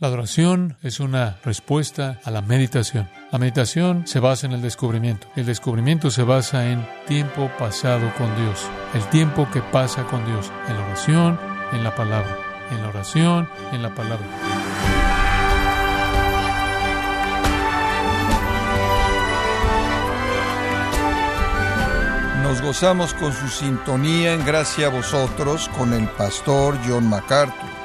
La adoración es una respuesta a la meditación. La meditación se basa en el descubrimiento. El descubrimiento se basa en tiempo pasado con Dios. El tiempo que pasa con Dios. En la oración, en la palabra. En la oración, en la palabra. Nos gozamos con su sintonía en gracia a vosotros con el pastor John MacArthur.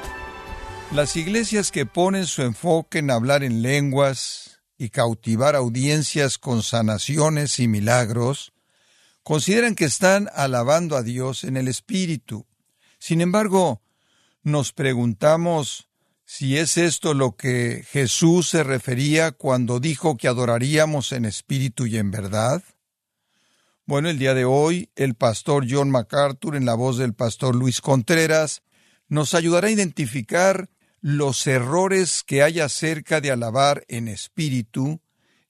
Las iglesias que ponen su enfoque en hablar en lenguas y cautivar audiencias con sanaciones y milagros, consideran que están alabando a Dios en el Espíritu. Sin embargo, nos preguntamos si es esto lo que Jesús se refería cuando dijo que adoraríamos en espíritu y en verdad. Bueno, el día de hoy, el pastor John MacArthur, en la voz del pastor Luis Contreras, nos ayudará a identificar los errores que hay acerca de alabar en espíritu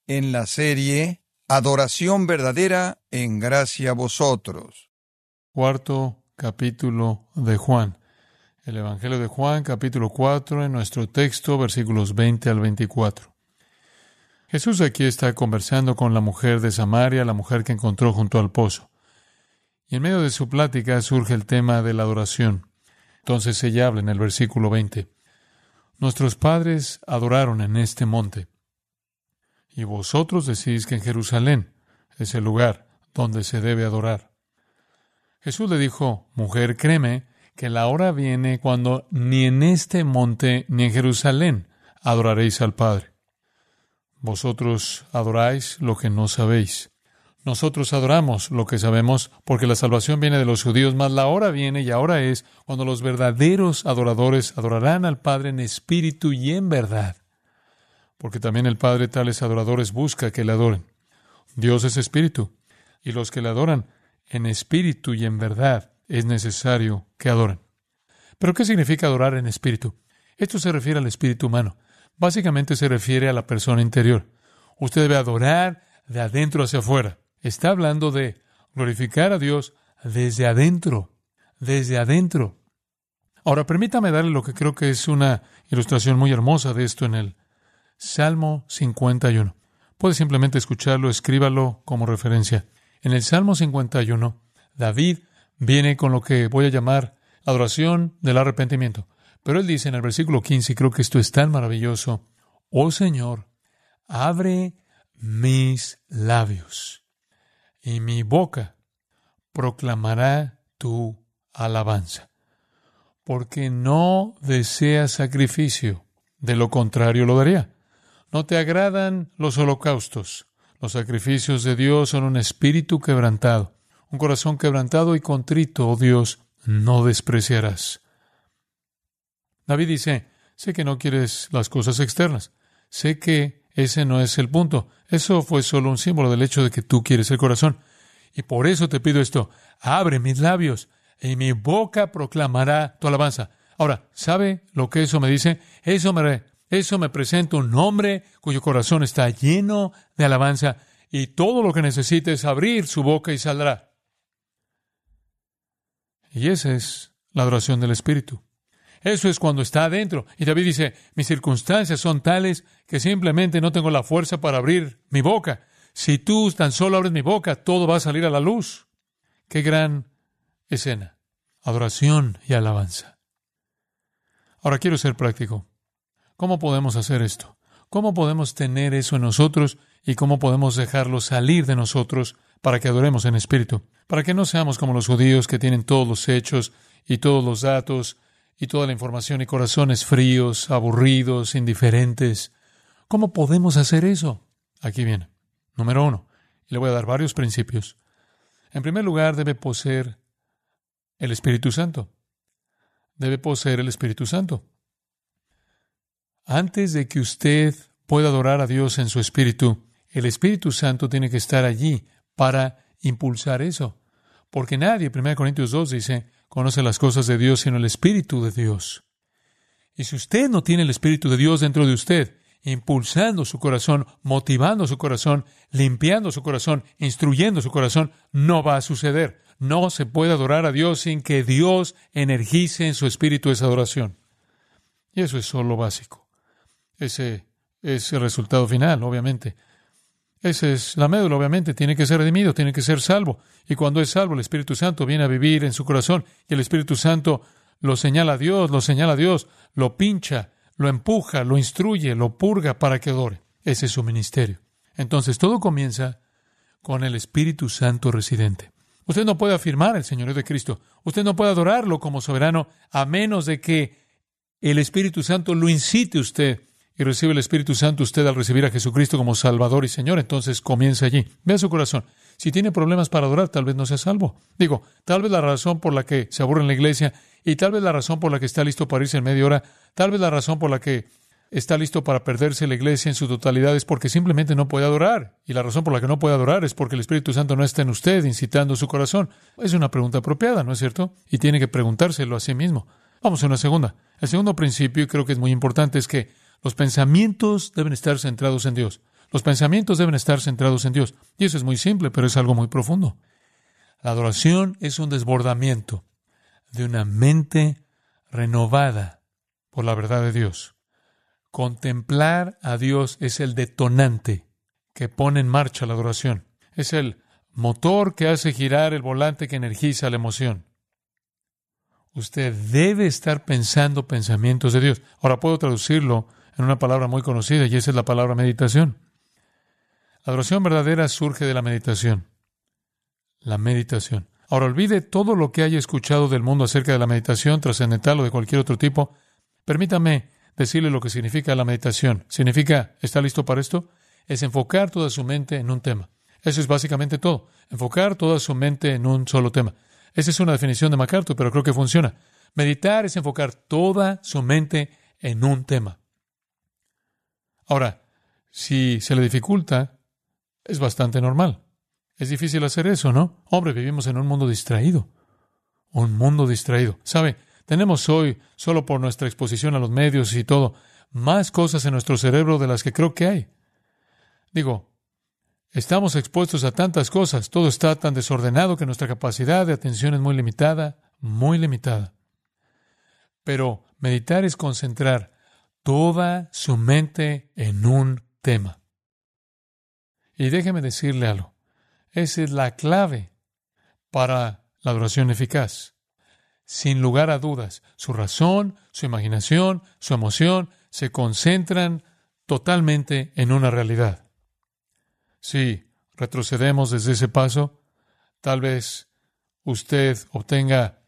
en la serie Adoración verdadera en gracia a vosotros. Cuarto capítulo de Juan. El Evangelio de Juan, capítulo 4, en nuestro texto, versículos 20 al 24. Jesús aquí está conversando con la mujer de Samaria, la mujer que encontró junto al pozo. Y en medio de su plática surge el tema de la adoración. Entonces ella habla en el versículo 20. Nuestros padres adoraron en este monte. Y vosotros decís que en Jerusalén es el lugar donde se debe adorar. Jesús le dijo, Mujer, créeme que la hora viene cuando ni en este monte ni en Jerusalén adoraréis al Padre. Vosotros adoráis lo que no sabéis. Nosotros adoramos lo que sabemos porque la salvación viene de los judíos, mas la hora viene y ahora es cuando los verdaderos adoradores adorarán al Padre en espíritu y en verdad. Porque también el Padre tales adoradores busca que le adoren. Dios es espíritu, y los que le adoran en espíritu y en verdad es necesario que adoren. Pero ¿qué significa adorar en espíritu? Esto se refiere al espíritu humano. Básicamente se refiere a la persona interior. Usted debe adorar de adentro hacia afuera. Está hablando de glorificar a Dios desde adentro, desde adentro. Ahora, permítame darle lo que creo que es una ilustración muy hermosa de esto en el Salmo 51. Puede simplemente escucharlo, escríbalo como referencia. En el Salmo 51, David viene con lo que voy a llamar la adoración del arrepentimiento. Pero él dice en el versículo 15, y creo que esto es tan maravilloso, oh Señor, abre mis labios y mi boca proclamará tu alabanza. Porque no deseas sacrificio, de lo contrario lo daría. No te agradan los holocaustos. Los sacrificios de Dios son un espíritu quebrantado. Un corazón quebrantado y contrito, oh Dios, no despreciarás. David dice, sé que no quieres las cosas externas, sé que ese no es el punto, eso fue solo un símbolo del hecho de que tú quieres el corazón. Y por eso te pido esto, abre mis labios y mi boca proclamará tu alabanza. Ahora, ¿sabe lo que eso me dice? Eso me, eso me presenta un hombre cuyo corazón está lleno de alabanza y todo lo que necesita es abrir su boca y saldrá. Y esa es la adoración del Espíritu. Eso es cuando está adentro. Y David dice, mis circunstancias son tales que simplemente no tengo la fuerza para abrir mi boca. Si tú tan solo abres mi boca, todo va a salir a la luz. Qué gran escena. Adoración y alabanza. Ahora quiero ser práctico. ¿Cómo podemos hacer esto? ¿Cómo podemos tener eso en nosotros y cómo podemos dejarlo salir de nosotros para que adoremos en espíritu? Para que no seamos como los judíos que tienen todos los hechos y todos los datos y toda la información y corazones fríos, aburridos, indiferentes. ¿Cómo podemos hacer eso? Aquí viene. Número uno. Y le voy a dar varios principios. En primer lugar, debe poseer el Espíritu Santo. Debe poseer el Espíritu Santo. Antes de que usted pueda adorar a Dios en su espíritu, el Espíritu Santo tiene que estar allí para impulsar eso. Porque nadie, 1 Corintios 2 dice, conoce las cosas de Dios sino el Espíritu de Dios. Y si usted no tiene el Espíritu de Dios dentro de usted, impulsando su corazón, motivando su corazón, limpiando su corazón, instruyendo su corazón, no va a suceder. No se puede adorar a Dios sin que Dios energice en su espíritu esa adoración. Y eso es solo básico. Ese es el resultado final, obviamente. Esa es la médula, obviamente. Tiene que ser redimido, tiene que ser salvo. Y cuando es salvo, el Espíritu Santo viene a vivir en su corazón. Y el Espíritu Santo lo señala a Dios, lo señala a Dios, lo pincha, lo empuja, lo instruye, lo purga para que adore. Ese es su ministerio. Entonces todo comienza con el Espíritu Santo residente. Usted no puede afirmar el Señorío de Cristo. Usted no puede adorarlo como soberano a menos de que el Espíritu Santo lo incite usted y recibe el Espíritu Santo usted al recibir a Jesucristo como Salvador y Señor, entonces comienza allí. Vea su corazón. Si tiene problemas para adorar, tal vez no sea salvo. Digo, tal vez la razón por la que se aburre en la iglesia y tal vez la razón por la que está listo para irse en media hora, tal vez la razón por la que está listo para perderse la iglesia en su totalidad es porque simplemente no puede adorar. Y la razón por la que no puede adorar es porque el Espíritu Santo no está en usted incitando su corazón. Es una pregunta apropiada, ¿no es cierto? Y tiene que preguntárselo a sí mismo. Vamos a una segunda. El segundo principio, y creo que es muy importante, es que los pensamientos deben estar centrados en Dios. Los pensamientos deben estar centrados en Dios. Y eso es muy simple, pero es algo muy profundo. La adoración es un desbordamiento de una mente renovada por la verdad de Dios. Contemplar a Dios es el detonante que pone en marcha la adoración. Es el motor que hace girar el volante que energiza la emoción. Usted debe estar pensando pensamientos de Dios. Ahora puedo traducirlo en una palabra muy conocida y esa es la palabra meditación. La adoración verdadera surge de la meditación. La meditación. Ahora olvide todo lo que haya escuchado del mundo acerca de la meditación trascendental o de cualquier otro tipo. Permítame decirle lo que significa la meditación. Significa, ¿está listo para esto? Es enfocar toda su mente en un tema. Eso es básicamente todo. Enfocar toda su mente en un solo tema. Esa es una definición de MacArthur, pero creo que funciona. Meditar es enfocar toda su mente en un tema. Ahora, si se le dificulta, es bastante normal. Es difícil hacer eso, ¿no? Hombre, vivimos en un mundo distraído. Un mundo distraído. ¿Sabe? Tenemos hoy, solo por nuestra exposición a los medios y todo, más cosas en nuestro cerebro de las que creo que hay. Digo, estamos expuestos a tantas cosas, todo está tan desordenado que nuestra capacidad de atención es muy limitada, muy limitada. Pero meditar es concentrar toda su mente en un tema. Y déjeme decirle algo. Esa es la clave para la adoración eficaz. Sin lugar a dudas, su razón, su imaginación, su emoción se concentran totalmente en una realidad. Si retrocedemos desde ese paso, tal vez usted obtenga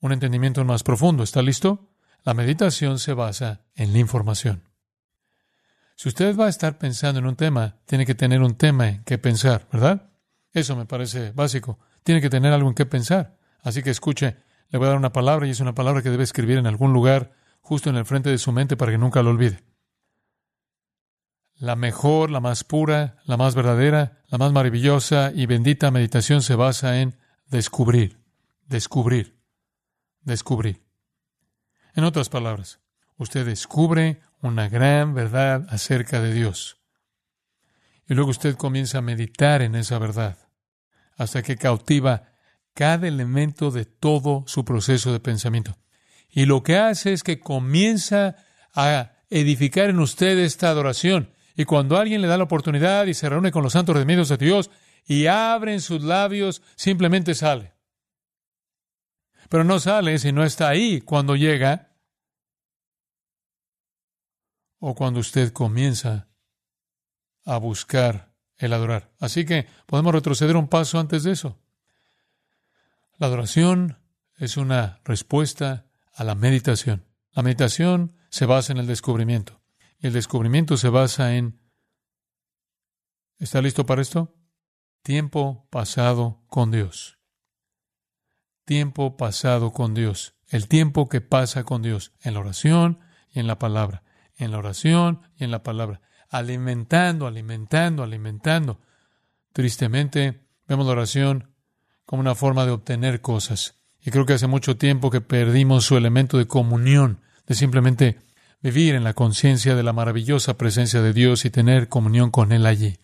un entendimiento más profundo. ¿Está listo? La meditación se basa en la información. Si usted va a estar pensando en un tema, tiene que tener un tema en que pensar, ¿verdad? Eso me parece básico. Tiene que tener algo en qué pensar. Así que escuche, le voy a dar una palabra y es una palabra que debe escribir en algún lugar justo en el frente de su mente para que nunca lo olvide. La mejor, la más pura, la más verdadera, la más maravillosa y bendita meditación se basa en descubrir, descubrir, descubrir. En otras palabras, usted descubre una gran verdad acerca de Dios. Y luego usted comienza a meditar en esa verdad, hasta que cautiva cada elemento de todo su proceso de pensamiento. Y lo que hace es que comienza a edificar en usted esta adoración. Y cuando alguien le da la oportunidad y se reúne con los santos redimidos de Dios y abren sus labios, simplemente sale. Pero no sale si no está ahí cuando llega o cuando usted comienza a buscar el adorar. Así que podemos retroceder un paso antes de eso. La adoración es una respuesta a la meditación. La meditación se basa en el descubrimiento y el descubrimiento se basa en... ¿Está listo para esto? Tiempo pasado con Dios tiempo pasado con Dios, el tiempo que pasa con Dios en la oración y en la palabra, en la oración y en la palabra, alimentando, alimentando, alimentando. Tristemente, vemos la oración como una forma de obtener cosas. Y creo que hace mucho tiempo que perdimos su elemento de comunión, de simplemente vivir en la conciencia de la maravillosa presencia de Dios y tener comunión con Él allí.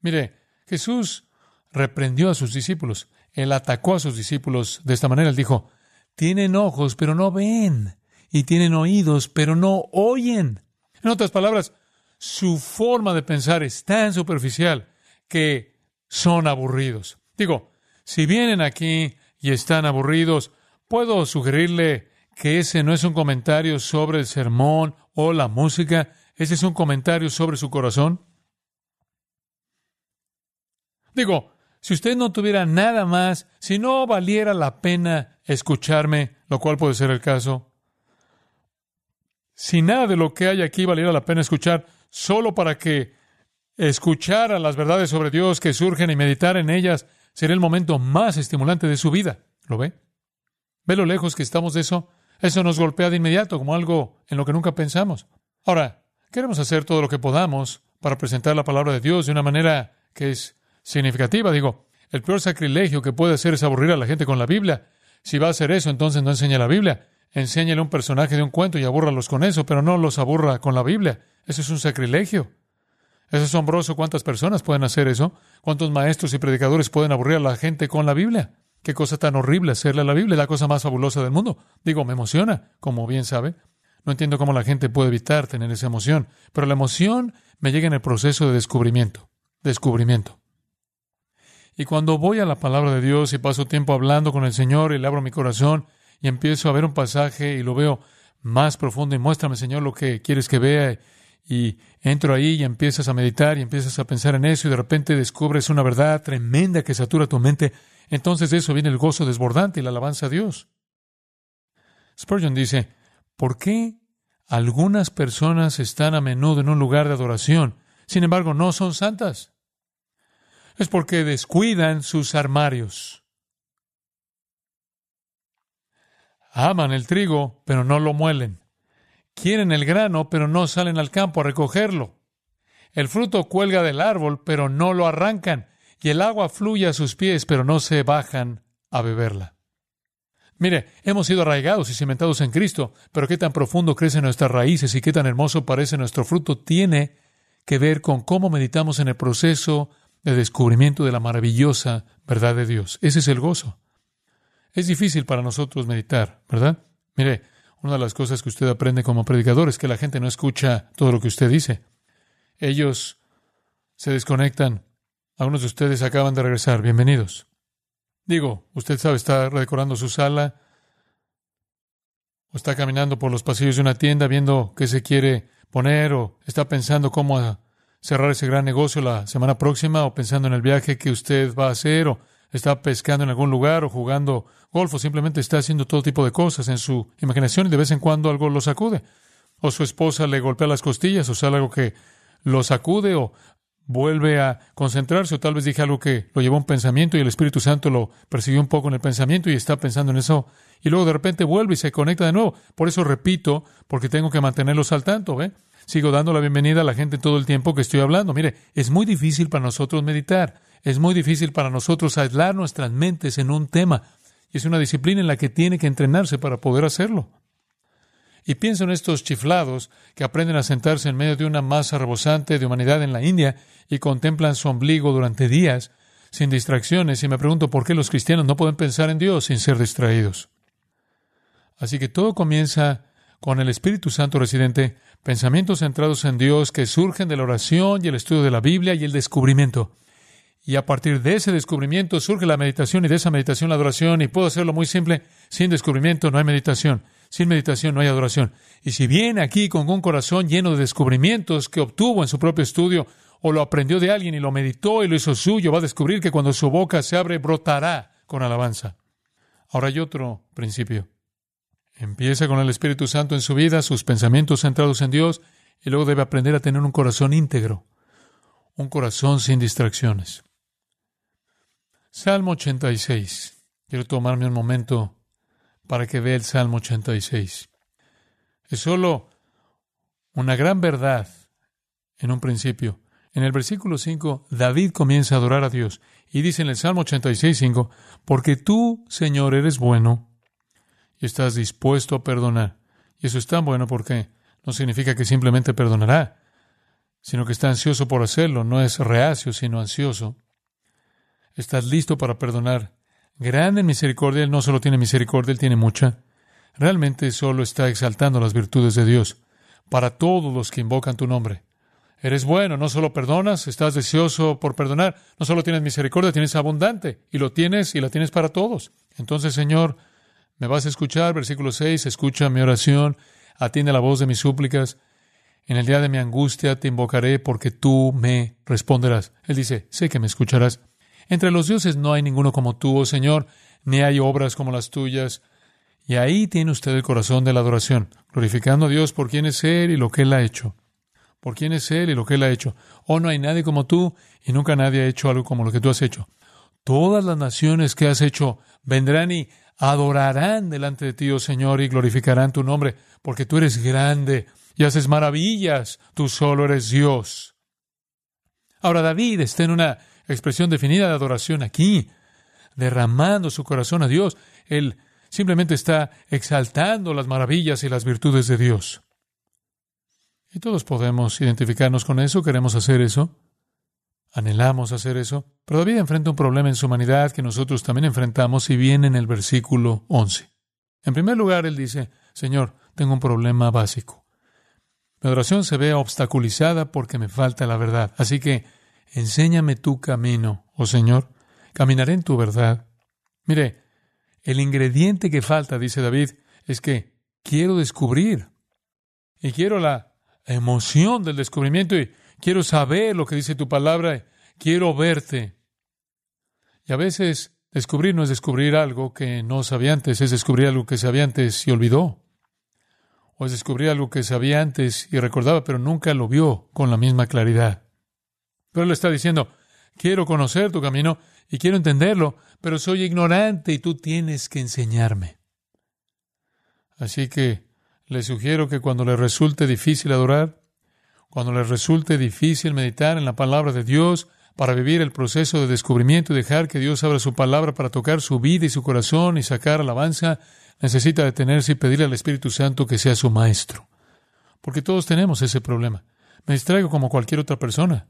Mire, Jesús reprendió a sus discípulos. Él atacó a sus discípulos de esta manera. Él dijo, tienen ojos, pero no ven, y tienen oídos, pero no oyen. En otras palabras, su forma de pensar es tan superficial que son aburridos. Digo, si vienen aquí y están aburridos, puedo sugerirle que ese no es un comentario sobre el sermón o la música, ese es un comentario sobre su corazón. Digo, si usted no tuviera nada más, si no valiera la pena escucharme, lo cual puede ser el caso, si nada de lo que hay aquí valiera la pena escuchar, solo para que escuchara las verdades sobre Dios que surgen y meditar en ellas, sería el momento más estimulante de su vida. ¿Lo ve? ¿Ve lo lejos que estamos de eso? Eso nos golpea de inmediato como algo en lo que nunca pensamos. Ahora, queremos hacer todo lo que podamos para presentar la palabra de Dios de una manera que es significativa. Digo, el peor sacrilegio que puede hacer es aburrir a la gente con la Biblia. Si va a hacer eso, entonces no enseña la Biblia. Enséñale un personaje de un cuento y abúrralos con eso, pero no los aburra con la Biblia. Eso es un sacrilegio. Es asombroso cuántas personas pueden hacer eso, cuántos maestros y predicadores pueden aburrir a la gente con la Biblia. Qué cosa tan horrible hacerle a la Biblia, la cosa más fabulosa del mundo. Digo, me emociona, como bien sabe. No entiendo cómo la gente puede evitar tener esa emoción, pero la emoción me llega en el proceso de descubrimiento. Descubrimiento. Y cuando voy a la palabra de Dios y paso tiempo hablando con el Señor y le abro mi corazón y empiezo a ver un pasaje y lo veo más profundo y muéstrame, Señor, lo que quieres que vea y entro ahí y empiezas a meditar y empiezas a pensar en eso y de repente descubres una verdad tremenda que satura tu mente entonces de eso viene el gozo desbordante y la alabanza a Dios. Spurgeon dice, ¿por qué algunas personas están a menudo en un lugar de adoración, sin embargo no son santas? Es porque descuidan sus armarios. Aman el trigo, pero no lo muelen. Quieren el grano, pero no salen al campo a recogerlo. El fruto cuelga del árbol, pero no lo arrancan y el agua fluye a sus pies, pero no se bajan a beberla. Mire, hemos sido arraigados y cimentados en Cristo, pero qué tan profundo crecen nuestras raíces y qué tan hermoso parece nuestro fruto tiene que ver con cómo meditamos en el proceso de descubrimiento de la maravillosa verdad de Dios. Ese es el gozo. Es difícil para nosotros meditar, ¿verdad? Mire, una de las cosas que usted aprende como predicador es que la gente no escucha todo lo que usted dice. Ellos se desconectan algunos de ustedes acaban de regresar. Bienvenidos. Digo, usted sabe, está redecorando su sala o está caminando por los pasillos de una tienda viendo qué se quiere poner o está pensando cómo cerrar ese gran negocio la semana próxima o pensando en el viaje que usted va a hacer o está pescando en algún lugar o jugando golf o simplemente está haciendo todo tipo de cosas en su imaginación y de vez en cuando algo lo sacude. O su esposa le golpea las costillas o sale algo que lo sacude o vuelve a concentrarse, o tal vez dije algo que lo llevó a un pensamiento y el Espíritu Santo lo persiguió un poco en el pensamiento y está pensando en eso, y luego de repente vuelve y se conecta de nuevo. Por eso repito, porque tengo que mantenerlos al tanto, ¿ve? Sigo dando la bienvenida a la gente todo el tiempo que estoy hablando. Mire, es muy difícil para nosotros meditar, es muy difícil para nosotros aislar nuestras mentes en un tema, y es una disciplina en la que tiene que entrenarse para poder hacerlo. Y pienso en estos chiflados que aprenden a sentarse en medio de una masa rebosante de humanidad en la India y contemplan su ombligo durante días sin distracciones y me pregunto por qué los cristianos no pueden pensar en Dios sin ser distraídos. Así que todo comienza con el Espíritu Santo residente, pensamientos centrados en Dios que surgen de la oración y el estudio de la Biblia y el descubrimiento. Y a partir de ese descubrimiento surge la meditación y de esa meditación la adoración. Y puedo hacerlo muy simple, sin descubrimiento no hay meditación. Sin meditación no hay adoración. Y si viene aquí con un corazón lleno de descubrimientos que obtuvo en su propio estudio, o lo aprendió de alguien y lo meditó y lo hizo suyo, va a descubrir que cuando su boca se abre, brotará con alabanza. Ahora hay otro principio. Empieza con el Espíritu Santo en su vida, sus pensamientos centrados en Dios, y luego debe aprender a tener un corazón íntegro, un corazón sin distracciones. Salmo 86. Quiero tomarme un momento para que vea el Salmo 86. Es solo una gran verdad en un principio. En el versículo 5, David comienza a adorar a Dios y dice en el Salmo 86, 5, porque tú, Señor, eres bueno estás dispuesto a perdonar. Y eso es tan bueno porque no significa que simplemente perdonará, sino que está ansioso por hacerlo, no es reacio, sino ansioso. Estás listo para perdonar grande en misericordia, Él no solo tiene misericordia, Él tiene mucha. Realmente solo está exaltando las virtudes de Dios. para todos los que invocan tu nombre. Eres bueno, no solo perdonas, estás deseoso por perdonar, no solo tienes misericordia, tienes abundante, y lo tienes y la tienes para todos. Entonces, Señor, me vas a escuchar, versículo 6, escucha mi oración, atiende la voz de mis súplicas. En el día de mi angustia te invocaré porque tú me responderás. Él dice, sé que me escucharás. Entre los dioses no hay ninguno como tú, oh Señor, ni hay obras como las tuyas. Y ahí tiene usted el corazón de la adoración, glorificando a Dios por quién es Él y lo que Él ha hecho. Por quién es Él y lo que Él ha hecho. Oh, no hay nadie como tú y nunca nadie ha hecho algo como lo que tú has hecho. Todas las naciones que has hecho vendrán y adorarán delante de ti, oh Señor, y glorificarán tu nombre, porque tú eres grande y haces maravillas, tú solo eres Dios. Ahora David está en una expresión definida de adoración aquí, derramando su corazón a Dios. Él simplemente está exaltando las maravillas y las virtudes de Dios. Y todos podemos identificarnos con eso, queremos hacer eso, anhelamos hacer eso, pero David enfrenta un problema en su humanidad que nosotros también enfrentamos y viene en el versículo 11. En primer lugar, él dice, Señor, tengo un problema básico. Mi adoración se ve obstaculizada porque me falta la verdad. Así que enséñame tu camino, oh Señor. Caminaré en tu verdad. Mire, el ingrediente que falta, dice David, es que quiero descubrir. Y quiero la emoción del descubrimiento y quiero saber lo que dice tu palabra. Quiero verte. Y a veces descubrir no es descubrir algo que no sabía antes, es descubrir algo que sabía antes y olvidó. O es descubrir algo que sabía antes y recordaba, pero nunca lo vio con la misma claridad. Pero él está diciendo, quiero conocer tu camino y quiero entenderlo, pero soy ignorante y tú tienes que enseñarme. Así que le sugiero que cuando le resulte difícil adorar, cuando le resulte difícil meditar en la palabra de Dios para vivir el proceso de descubrimiento y dejar que Dios abra su palabra para tocar su vida y su corazón y sacar alabanza, necesita detenerse y pedirle al Espíritu Santo que sea su maestro. Porque todos tenemos ese problema. Me distraigo como cualquier otra persona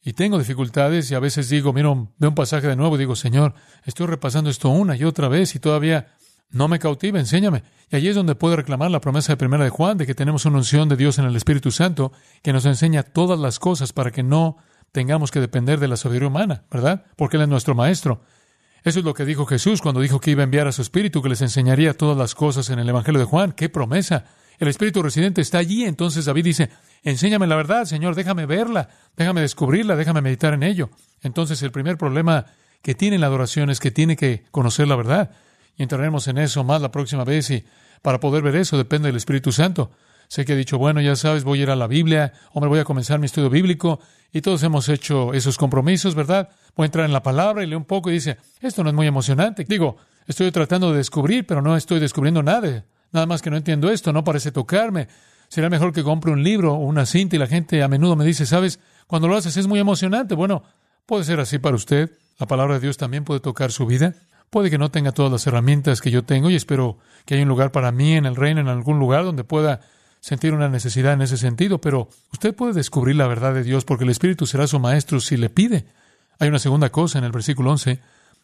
y tengo dificultades y a veces digo, miro, veo un pasaje de nuevo y digo, Señor, estoy repasando esto una y otra vez y todavía no me cautiva, enséñame. Y allí es donde puedo reclamar la promesa de primera de Juan de que tenemos una unción de Dios en el Espíritu Santo que nos enseña todas las cosas para que no tengamos que depender de la sabiduría humana, ¿verdad? Porque Él es nuestro Maestro. Eso es lo que dijo Jesús cuando dijo que iba a enviar a su Espíritu, que les enseñaría todas las cosas en el Evangelio de Juan. ¡Qué promesa! El Espíritu residente está allí. Entonces David dice, enséñame la verdad, Señor, déjame verla, déjame descubrirla, déjame meditar en ello. Entonces el primer problema que tiene la adoración es que tiene que conocer la verdad. Y entraremos en eso más la próxima vez y para poder ver eso depende del Espíritu Santo. Sé que he dicho, bueno, ya sabes, voy a ir a la Biblia, o me voy a comenzar mi estudio bíblico, y todos hemos hecho esos compromisos, ¿verdad? Voy a entrar en la palabra y leo un poco y dice, esto no es muy emocionante. Digo, estoy tratando de descubrir, pero no estoy descubriendo nada. Nada más que no entiendo esto, no parece tocarme. Será mejor que compre un libro o una cinta y la gente a menudo me dice, sabes, cuando lo haces es muy emocionante. Bueno, puede ser así para usted. La palabra de Dios también puede tocar su vida. Puede que no tenga todas las herramientas que yo tengo y espero que haya un lugar para mí en el reino, en algún lugar donde pueda sentir una necesidad en ese sentido, pero usted puede descubrir la verdad de Dios porque el Espíritu será su maestro si le pide. Hay una segunda cosa en el versículo 11.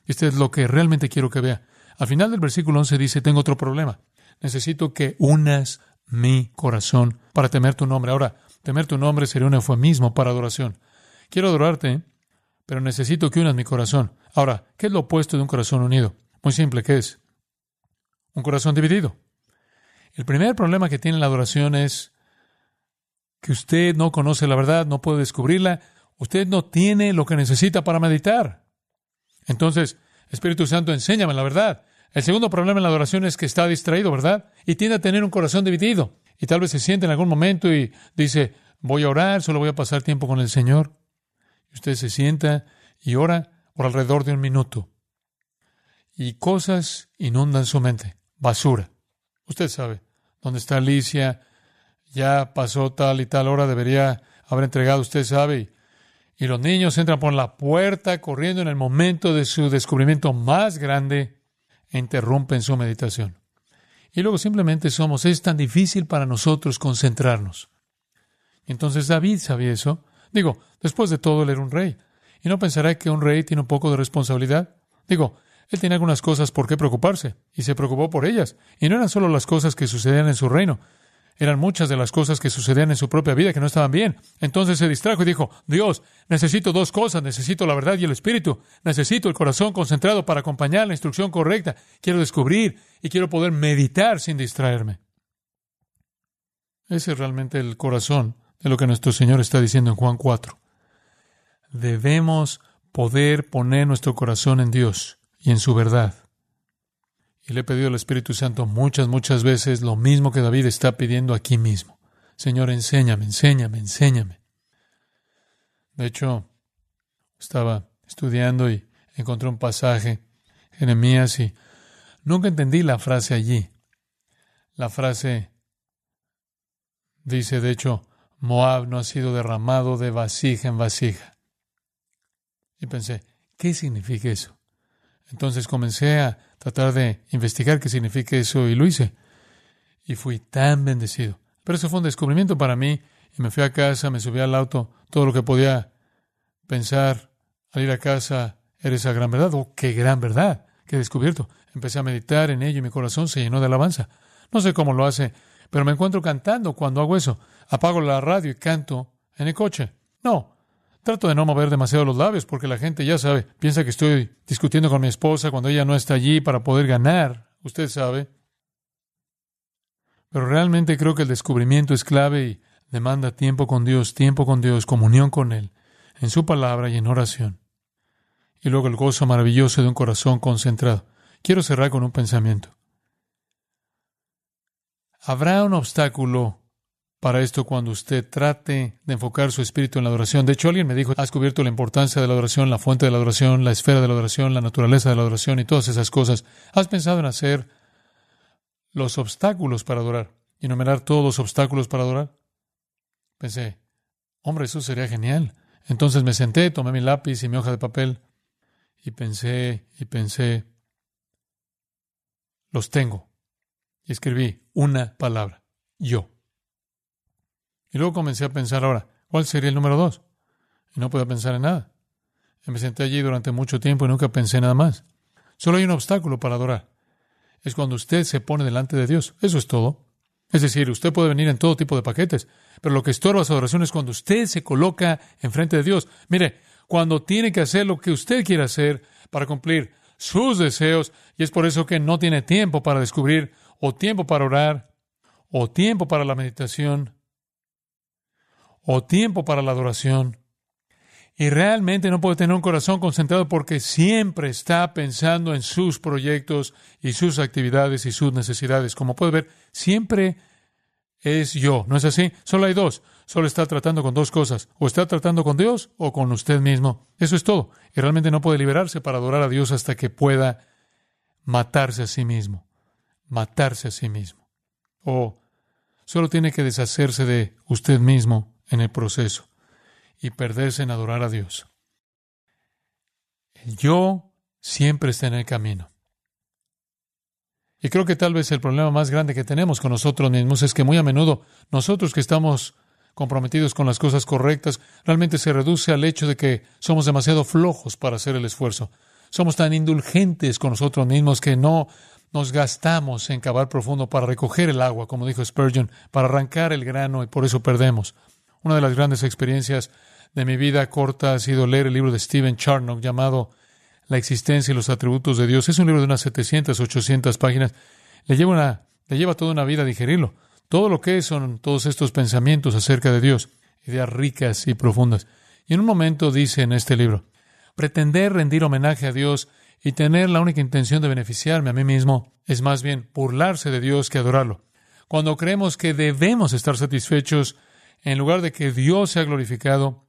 Este es lo que realmente quiero que vea. Al final del versículo 11 dice, tengo otro problema necesito que unas mi corazón para temer tu nombre. Ahora, temer tu nombre sería un eufemismo para adoración. Quiero adorarte, pero necesito que unas mi corazón. Ahora, ¿qué es lo opuesto de un corazón unido? Muy simple, ¿qué es? Un corazón dividido. El primer problema que tiene la adoración es que usted no conoce la verdad, no puede descubrirla, usted no tiene lo que necesita para meditar. Entonces, Espíritu Santo, enséñame la verdad. El segundo problema en la adoración es que está distraído, ¿verdad? Y tiende a tener un corazón dividido. Y tal vez se siente en algún momento y dice, voy a orar, solo voy a pasar tiempo con el Señor. Usted se sienta y ora por alrededor de un minuto. Y cosas inundan su mente. Basura. Usted sabe, ¿dónde está Alicia? Ya pasó tal y tal hora, debería haber entregado, usted sabe. Y los niños entran por la puerta corriendo en el momento de su descubrimiento más grande e interrumpen su meditación. Y luego simplemente somos, es tan difícil para nosotros concentrarnos. Entonces David sabía eso. Digo, después de todo, él era un rey. ¿Y no pensará que un rey tiene un poco de responsabilidad? Digo, él tiene algunas cosas por qué preocuparse, y se preocupó por ellas. Y no eran solo las cosas que sucedían en su reino. Eran muchas de las cosas que sucedían en su propia vida que no estaban bien. Entonces se distrajo y dijo, Dios, necesito dos cosas, necesito la verdad y el espíritu, necesito el corazón concentrado para acompañar la instrucción correcta, quiero descubrir y quiero poder meditar sin distraerme. Ese es realmente el corazón de lo que nuestro Señor está diciendo en Juan 4. Debemos poder poner nuestro corazón en Dios y en su verdad. Y le he pedido al Espíritu Santo muchas, muchas veces lo mismo que David está pidiendo aquí mismo. Señor, enséñame, enséñame, enséñame. De hecho, estaba estudiando y encontré un pasaje, Jeremías, y nunca entendí la frase allí. La frase dice, de hecho, Moab no ha sido derramado de vasija en vasija. Y pensé, ¿qué significa eso? Entonces comencé a tratar de investigar qué significa eso y lo hice. Y fui tan bendecido. Pero eso fue un descubrimiento para mí y me fui a casa, me subí al auto, todo lo que podía pensar al ir a casa era esa gran verdad. Oh, qué gran verdad que he descubierto. Empecé a meditar en ello y mi corazón se llenó de alabanza. No sé cómo lo hace, pero me encuentro cantando cuando hago eso. Apago la radio y canto en el coche. No, Trato de no mover demasiado los labios porque la gente ya sabe, piensa que estoy discutiendo con mi esposa cuando ella no está allí para poder ganar, usted sabe. Pero realmente creo que el descubrimiento es clave y demanda tiempo con Dios, tiempo con Dios, comunión con Él, en su palabra y en oración. Y luego el gozo maravilloso de un corazón concentrado. Quiero cerrar con un pensamiento. ¿Habrá un obstáculo para esto cuando usted trate de enfocar su espíritu en la adoración. De hecho, alguien me dijo, has descubierto la importancia de la adoración, la fuente de la adoración, la esfera de la adoración, la naturaleza de la adoración y todas esas cosas. ¿Has pensado en hacer los obstáculos para adorar? ¿Y enumerar todos los obstáculos para adorar? Pensé, hombre, eso sería genial. Entonces me senté, tomé mi lápiz y mi hoja de papel y pensé y pensé, los tengo. Escribí una palabra, yo. Y luego comencé a pensar ahora, ¿cuál sería el número dos? Y no podía pensar en nada. me senté allí durante mucho tiempo y nunca pensé nada más. Solo hay un obstáculo para adorar. Es cuando usted se pone delante de Dios. Eso es todo. Es decir, usted puede venir en todo tipo de paquetes, pero lo que estorba su adoración es cuando usted se coloca enfrente de Dios. Mire, cuando tiene que hacer lo que usted quiere hacer para cumplir sus deseos, y es por eso que no tiene tiempo para descubrir, o tiempo para orar, o tiempo para la meditación, o tiempo para la adoración. Y realmente no puede tener un corazón concentrado porque siempre está pensando en sus proyectos y sus actividades y sus necesidades. Como puede ver, siempre es yo. ¿No es así? Solo hay dos. Solo está tratando con dos cosas. O está tratando con Dios o con usted mismo. Eso es todo. Y realmente no puede liberarse para adorar a Dios hasta que pueda matarse a sí mismo. Matarse a sí mismo. O solo tiene que deshacerse de usted mismo en el proceso y perderse en adorar a Dios. El yo siempre está en el camino. Y creo que tal vez el problema más grande que tenemos con nosotros mismos es que muy a menudo nosotros que estamos comprometidos con las cosas correctas realmente se reduce al hecho de que somos demasiado flojos para hacer el esfuerzo. Somos tan indulgentes con nosotros mismos que no nos gastamos en cavar profundo para recoger el agua, como dijo Spurgeon, para arrancar el grano y por eso perdemos. Una de las grandes experiencias de mi vida corta ha sido leer el libro de Stephen Charnock llamado La existencia y los atributos de Dios. Es un libro de unas 700, 800 páginas. Le lleva, una, le lleva toda una vida digerirlo. Todo lo que son todos estos pensamientos acerca de Dios, ideas ricas y profundas. Y en un momento dice en este libro, pretender rendir homenaje a Dios y tener la única intención de beneficiarme a mí mismo es más bien burlarse de Dios que adorarlo. Cuando creemos que debemos estar satisfechos en lugar de que Dios sea glorificado,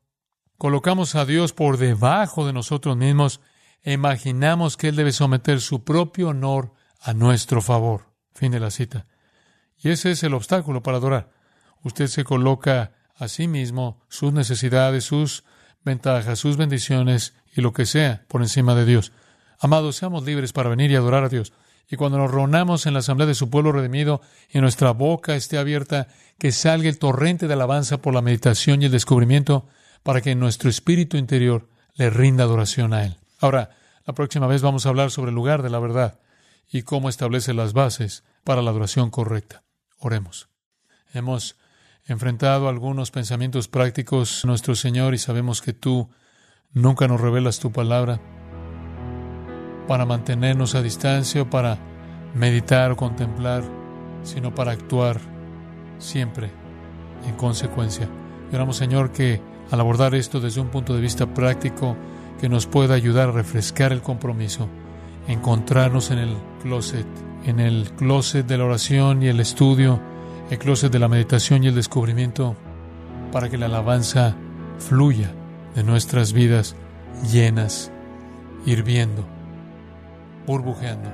colocamos a Dios por debajo de nosotros mismos e imaginamos que Él debe someter su propio honor a nuestro favor. Fin de la cita. Y ese es el obstáculo para adorar. Usted se coloca a sí mismo, sus necesidades, sus ventajas, sus bendiciones y lo que sea por encima de Dios. Amados, seamos libres para venir y adorar a Dios. Y cuando nos reunamos en la asamblea de su pueblo redimido y nuestra boca esté abierta, que salga el torrente de alabanza por la meditación y el descubrimiento para que nuestro espíritu interior le rinda adoración a Él. Ahora, la próxima vez vamos a hablar sobre el lugar de la verdad y cómo establece las bases para la adoración correcta. Oremos. Hemos enfrentado algunos pensamientos prácticos, nuestro Señor, y sabemos que tú nunca nos revelas tu palabra para mantenernos a distancia o para meditar o contemplar, sino para actuar siempre en consecuencia. Oramos, Señor, que al abordar esto desde un punto de vista práctico, que nos pueda ayudar a refrescar el compromiso, encontrarnos en el closet, en el closet de la oración y el estudio, el closet de la meditación y el descubrimiento, para que la alabanza fluya de nuestras vidas llenas, hirviendo, burbujeando,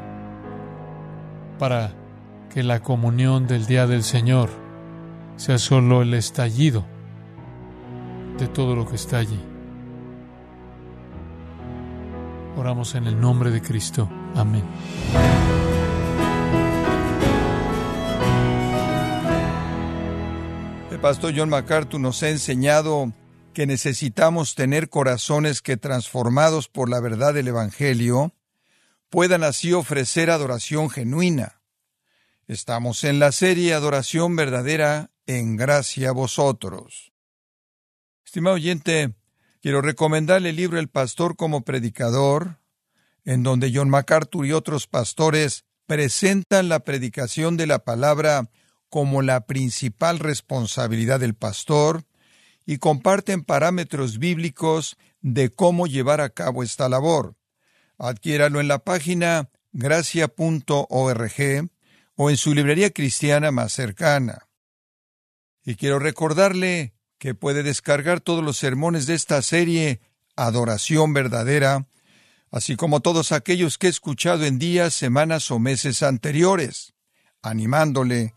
para que la comunión del día del Señor sea solo el estallido de todo lo que está allí. Oramos en el nombre de Cristo. Amén. Pastor John MacArthur nos ha enseñado que necesitamos tener corazones que, transformados por la verdad del Evangelio, puedan así ofrecer adoración genuina. Estamos en la serie Adoración Verdadera en gracia a vosotros. Estimado oyente, quiero recomendarle el libro El Pastor como Predicador, en donde John MacArthur y otros pastores presentan la predicación de la palabra como la principal responsabilidad del pastor y comparten parámetros bíblicos de cómo llevar a cabo esta labor. Adquiéralo en la página gracia.org o en su librería cristiana más cercana. Y quiero recordarle que puede descargar todos los sermones de esta serie Adoración Verdadera, así como todos aquellos que he escuchado en días, semanas o meses anteriores, animándole